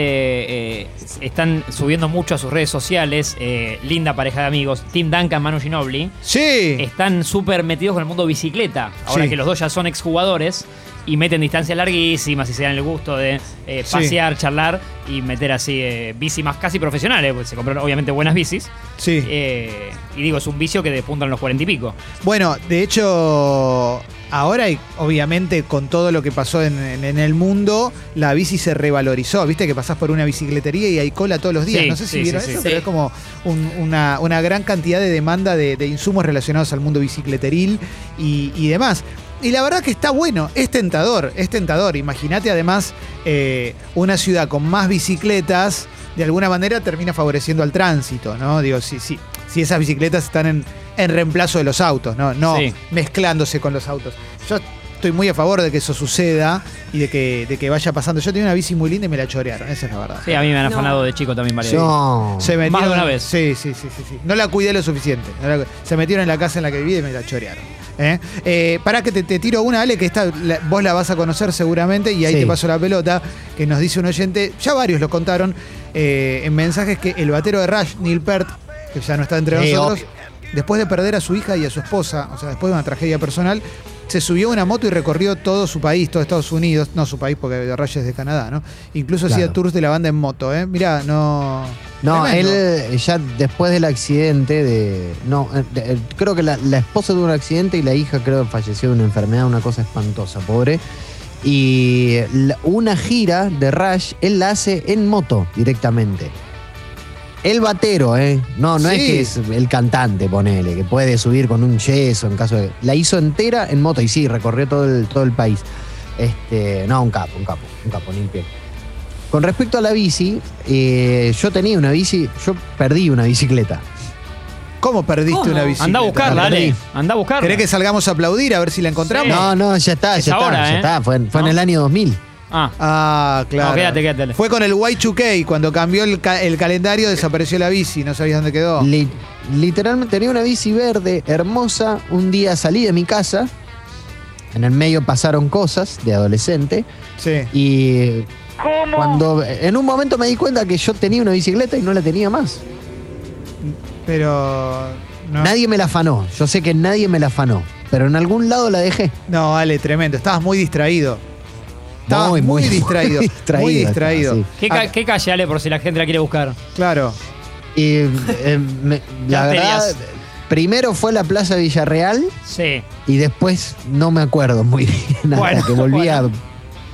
eh, están subiendo mucho a sus redes sociales, eh, linda pareja de amigos, Tim Duncan, Manu Ginobili, Sí. están súper metidos con el mundo bicicleta. Ahora Sí. que los dos ya son exjugadores y meten distancias larguísimas y se dan el gusto de eh, Sí. pasear, charlar y meter así eh, bici más casi profesionales, porque se compraron obviamente buenas bicis. Sí. Eh, y digo, es un vicio que despuntan los cuarenta y pico. Bueno, de hecho, ahora y obviamente con todo lo que pasó en, en- en el mundo, la bici se revalorizó. Viste que pasás por una bicicletería y hay cola todos los días. Sí, no sé si sí, vieron sí, eso, sí. pero Sí. es como un- una, una gran cantidad de demanda de, de insumos relacionados al mundo bicicleteril y, y demás. Y la verdad que está bueno, es tentador, es tentador. Imagínate además eh, una ciudad con más bicicletas, de alguna manera termina favoreciendo al tránsito, ¿no? Digo, si, si, si esas bicicletas están en, en reemplazo de los autos, ¿no? No Sí. mezclándose con los autos. Yo estoy muy a favor de que eso suceda y de que, de que vaya pasando. Yo tenía una bici muy linda y me la chorearon, esa es la verdad. Sí, a mí me han No. afanado de chico también varias veces. No. Se metieron, Más de una vez. Sí, sí, sí, sí, sí. No la cuidé lo suficiente. No la cu- se metieron en la casa en la que viví y me la chorearon. ¿eh? Eh, pará que te, te tiro una, Ale, que esta, la- vos la vas a conocer seguramente y ahí Sí. te paso la pelota, que nos dice un oyente, ya varios lo contaron eh, en mensajes que el batero de Rush, Neil Peart, que ya no está entre nosotros, después de perder a su hija y a su esposa, o sea, después de una tragedia personal, se subió a una moto y recorrió todo su país, todo Estados Unidos, no su país porque Rush es de Canadá, ¿no? Incluso hacía tours de la banda en moto, ¿eh? Mirá, no... No, Tremendo. él ya después del accidente de. No, eh, de- eh, creo que la, la esposa tuvo un accidente y la hija creo que falleció de una enfermedad, una cosa espantosa, pobre. Y la- una gira de Rush, él la hace en moto directamente. El batero, ¿eh? No, no es que es el cantante, ponele, que puede subir con un yeso en caso de. La hizo entera en moto y sí, recorrió todo el, todo el país. Este, no, un capo, un capo, un capo limpio. Con respecto a la bici, eh, yo tenía una bici, yo perdí una bicicleta. ¿Cómo perdiste ¿Cómo? una bicicleta? Anda a buscarla, La Ale. Anda a buscarla. ¿Querés que salgamos a aplaudir a ver si la encontramos? No, no, ya está, Es ya ahora, está, ¿eh? ya está. Fue, en- fue ¿No? en el año 2000. Ah, Ah, claro. No, quédate, quédate. Fue con el Y2K, cuando cambió el, ca- el calendario desapareció la bici, no sabías dónde quedó. Li- literalmente tenía una bici verde hermosa. Un día salí de mi casa. En el medio pasaron cosas de adolescente. Sí. Y cuando en un momento me di cuenta que yo tenía una bicicleta y no la tenía más. Pero. No, Nadie me la afanó. Yo sé que nadie me la afanó. Pero en algún lado la dejé. no, Ale, tremendo. Estabas muy distraído. Estabas muy, Muy, muy, <laughs> distraído. muy Muy distraído estaba, ¿qué, ca- qué calle, Ale, por si la gente la quiere buscar? Claro. Y eh, me- <laughs> la verdad, primero fue la Plaza Villarreal Sí. y después no me acuerdo muy <laughs> bien. hasta Bueno, que volví a.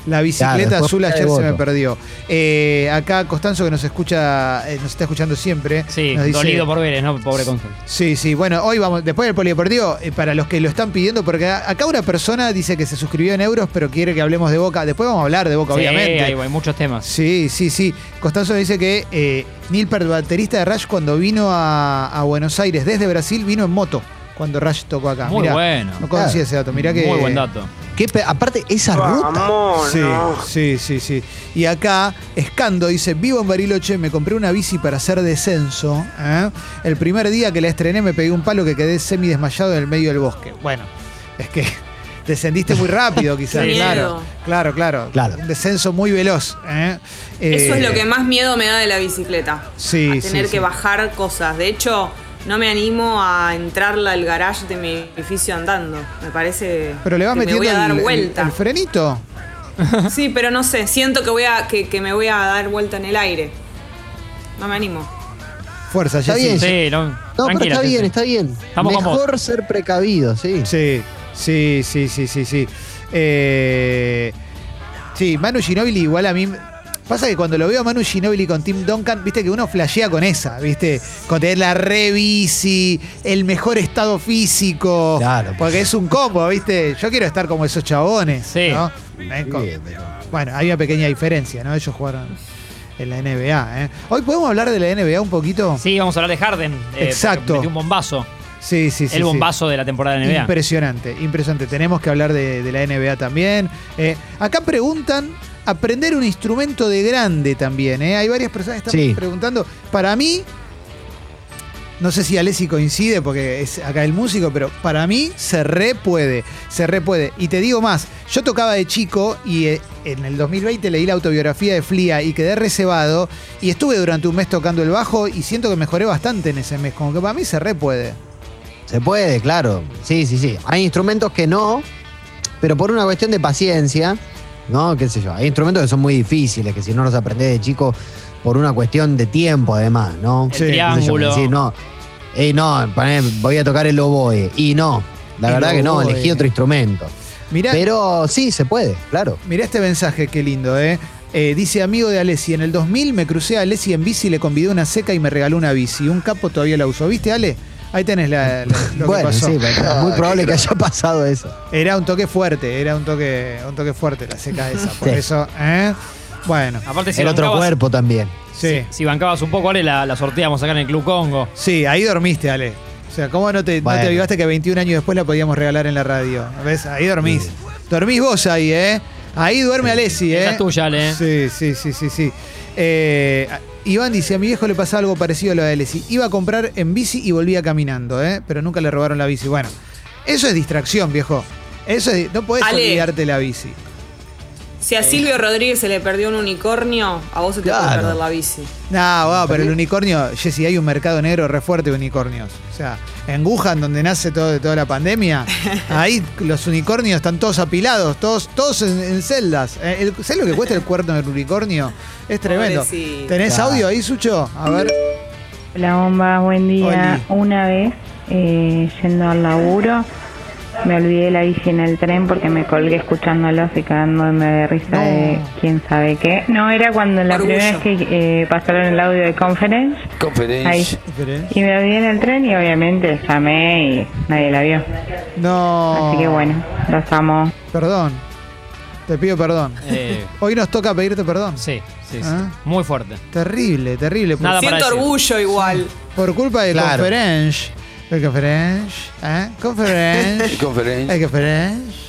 La bicicleta Claro, azul ayer se me perdió. Eh, acá Costanzo, que nos escucha, eh, nos está escuchando siempre. Sí, nos dice- dolido por Vélez, ¿no? Pobre Consul. Sí, sí. Bueno, hoy vamos, después del polideportivo, eh, para los que lo están pidiendo, porque a- acá una persona dice que se suscribió en euros, pero quiere que hablemos de Boca. Después vamos a hablar de Boca, Sí, obviamente. hay, hay muchos temas. Sí, sí, sí. Costanzo dice que eh, Nilper, baterista de Rush, cuando vino a, a Buenos Aires desde Brasil, vino en moto cuando Rush tocó acá. Muy Mirá, bueno. No conocía Claro. ese dato. Mirá que. Muy buen dato. ¿Qué pe- aparte, esa ruta. Sí, sí, sí, sí. Y acá, Escando dice, vivo en Bariloche, me compré una bici para hacer descenso. ¿eh? El primer día que la estrené me pegué un palo que quedé semi desmayado en el medio del bosque. Bueno, es que <laughs> descendiste muy rápido <laughs> quizás, Qué claro. miedo. Claro, claro. Claro. Un descenso muy veloz. ¿eh? Eso Eh, es lo que más miedo me da de la bicicleta. Sí, a sí, tener sí. que bajar cosas. De hecho, no me animo a entrarla al garage de mi edificio andando. Me parece Pero le vas que me metiendo voy a dar el, el- vuelta. el frenito. Sí, pero no sé, siento que voy a que, que me voy a dar vuelta en el aire. No me animo. Fuerza, Está Jessy. bien, Sí, no, No, pero está sí, bien, sí. está bien. Estamos. Mejor ser precavido, sí. Sí, sí, sí, sí, sí, sí. Eh, sí, Manu Ginobili igual a mí... Pasa que cuando lo veo a Manu Ginobili con Tim Duncan, viste que uno flashea con esa, viste, con tener la re bici, el mejor estado físico, Claro. porque es un combo, viste. Yo quiero estar como esos chabones, Sí. ¿no? Sí, bueno, hay una pequeña diferencia, ¿no? Ellos jugaron en la NBA. ¿eh? Hoy podemos hablar de la NBA un poquito. Sí, vamos a hablar de Harden. eh, Exacto. metió un bombazo. Sí, sí, sí. el sí. bombazo de la temporada de NBA. Impresionante, impresionante. Tenemos que hablar de, de la NBA también. Eh, acá preguntan aprender un instrumento de grande también. ¿eh? Hay varias personas que están Sí. preguntando. Para mí, no sé si Alessi coincide porque es acá el músico, pero para mí se re puede, se re puede. Y te digo más, yo tocaba de chico y eh, en el 2020 leí la autobiografía de Flia y quedé reservado y estuve durante un mes tocando el bajo y siento que mejoré bastante en ese mes. Como que para mí se re puede. Se puede, claro. Sí, sí, sí. Hay instrumentos que no, pero por una cuestión de paciencia, ¿no? ¿Qué sé yo? Hay instrumentos que son muy difíciles, que si no los aprendés de chico, por una cuestión de tiempo, además, ¿no? El Sí, triángulo. Sí, no. Eh, no, poné, voy a tocar el oboe. Y no. La El verdad que no, elegí otro instrumento. Mirá, Pero sí, se puede, claro. Mirá este mensaje, qué lindo, ¿eh? Eh, dice amigo de Alessi, en el 2000 me crucé a Alessi en bici, le convidé una seca y me regaló una bici. Un capo todavía la usó. ¿Viste, Ale? Ahí tenés la, la- lo que <laughs> bueno, pasó. sí, pero es muy probable que haya pasado eso. Era un toque fuerte, era un toque, un toque fuerte la seca esa. Por Sí. eso, ¿eh? Bueno, Aparte, si El otro cuerpo también. sí. Si bancabas un poco, Ale, la, la sorteamos acá en el Club Congo. Sí, ahí dormiste, Ale. O sea, ¿cómo no te, no Bueno. te avivaste que 21 años después la podíamos regalar en la radio? ¿Ves? Ahí dormís. Dormís vos ahí, ¿eh? Ahí duerme Alessi, ¿eh? Esa es tuya, Ale. ¿eh? Sí, sí, sí, sí, sí. Eh, Iván dice, a mi viejo le pasaba algo parecido a lo de Alessi. Iba a comprar en bici y volvía caminando, ¿eh? Pero nunca le robaron la bici. Bueno, eso es distracción, viejo. Eso es, no podés Ale. olvidarte la bici. Si a Silvio Rodríguez se le perdió un unicornio, a vos se te puede Claro. perder la bici. No, wow, pero el unicornio, Jessy, hay un mercado negro re fuerte de unicornios. O sea, en Wuhan, donde nace todo, toda la pandemia, <laughs> ahí los unicornios están todos apilados, todos, todos en, en celdas. Eh, el- ¿Sabes lo que cuesta el cuerno del unicornio? Es tremendo. Pobrecito. ¿Tenés audio ahí, Sucho? A ver. Hola bomba, buen día. Oli. Una vez, eh, yendo al laburo, me olvidé la bici en el tren porque me colgué escuchándolos y cagándome de risa No. de quién sabe qué. No, era cuando la Orgullo. primera vez que eh, pasaron el audio de conference. Ahí. Esperé. Y me olvidé en el tren y obviamente llamé y nadie la vio. No. Así que bueno, los amo. Perdón. Te pido perdón. Eh, Hoy nos toca pedirte perdón. sí, sí, sí. ¿Ah? Muy fuerte. Terrible, terrible. Nada para Siento orgullo igual. por culpa de Claro. Conference. El Conference. ¿eh? Conference. Conferencia. El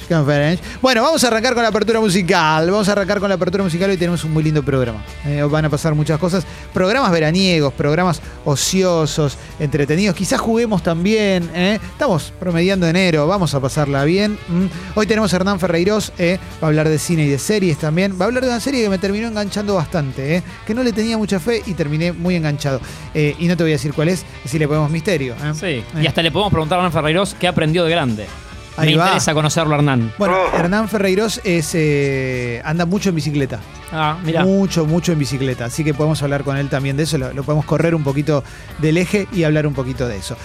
Conference. Bueno, vamos a arrancar con la apertura musical. Vamos a arrancar con la apertura musical. Hoy tenemos un muy lindo programa. Eh, van a pasar muchas cosas. Programas veraniegos, programas ociosos, entretenidos. Quizás juguemos también. ¿eh? Estamos promediando enero. Vamos a pasarla bien. Mm. Hoy tenemos a Hernán Ferreiros. ¿eh? Va a hablar de cine y de series también. Va a hablar de una serie que me terminó enganchando bastante. ¿eh? Que no le tenía mucha fe y terminé muy enganchado. Y no te voy a decir cuál es. Si le ponemos misterio. Sí. Y hasta le podemos preguntar a Hernán Ferreiros qué aprendió de grande. Ahí Me va. interesa conocerlo, Hernán. Bueno, Hernán Ferreiros es, eh, anda mucho en bicicleta. Ah, mira. Mucho, mucho en bicicleta. Así que podemos hablar con él también de eso. Lo, lo podemos correr un poquito del eje y hablar un poquito de eso.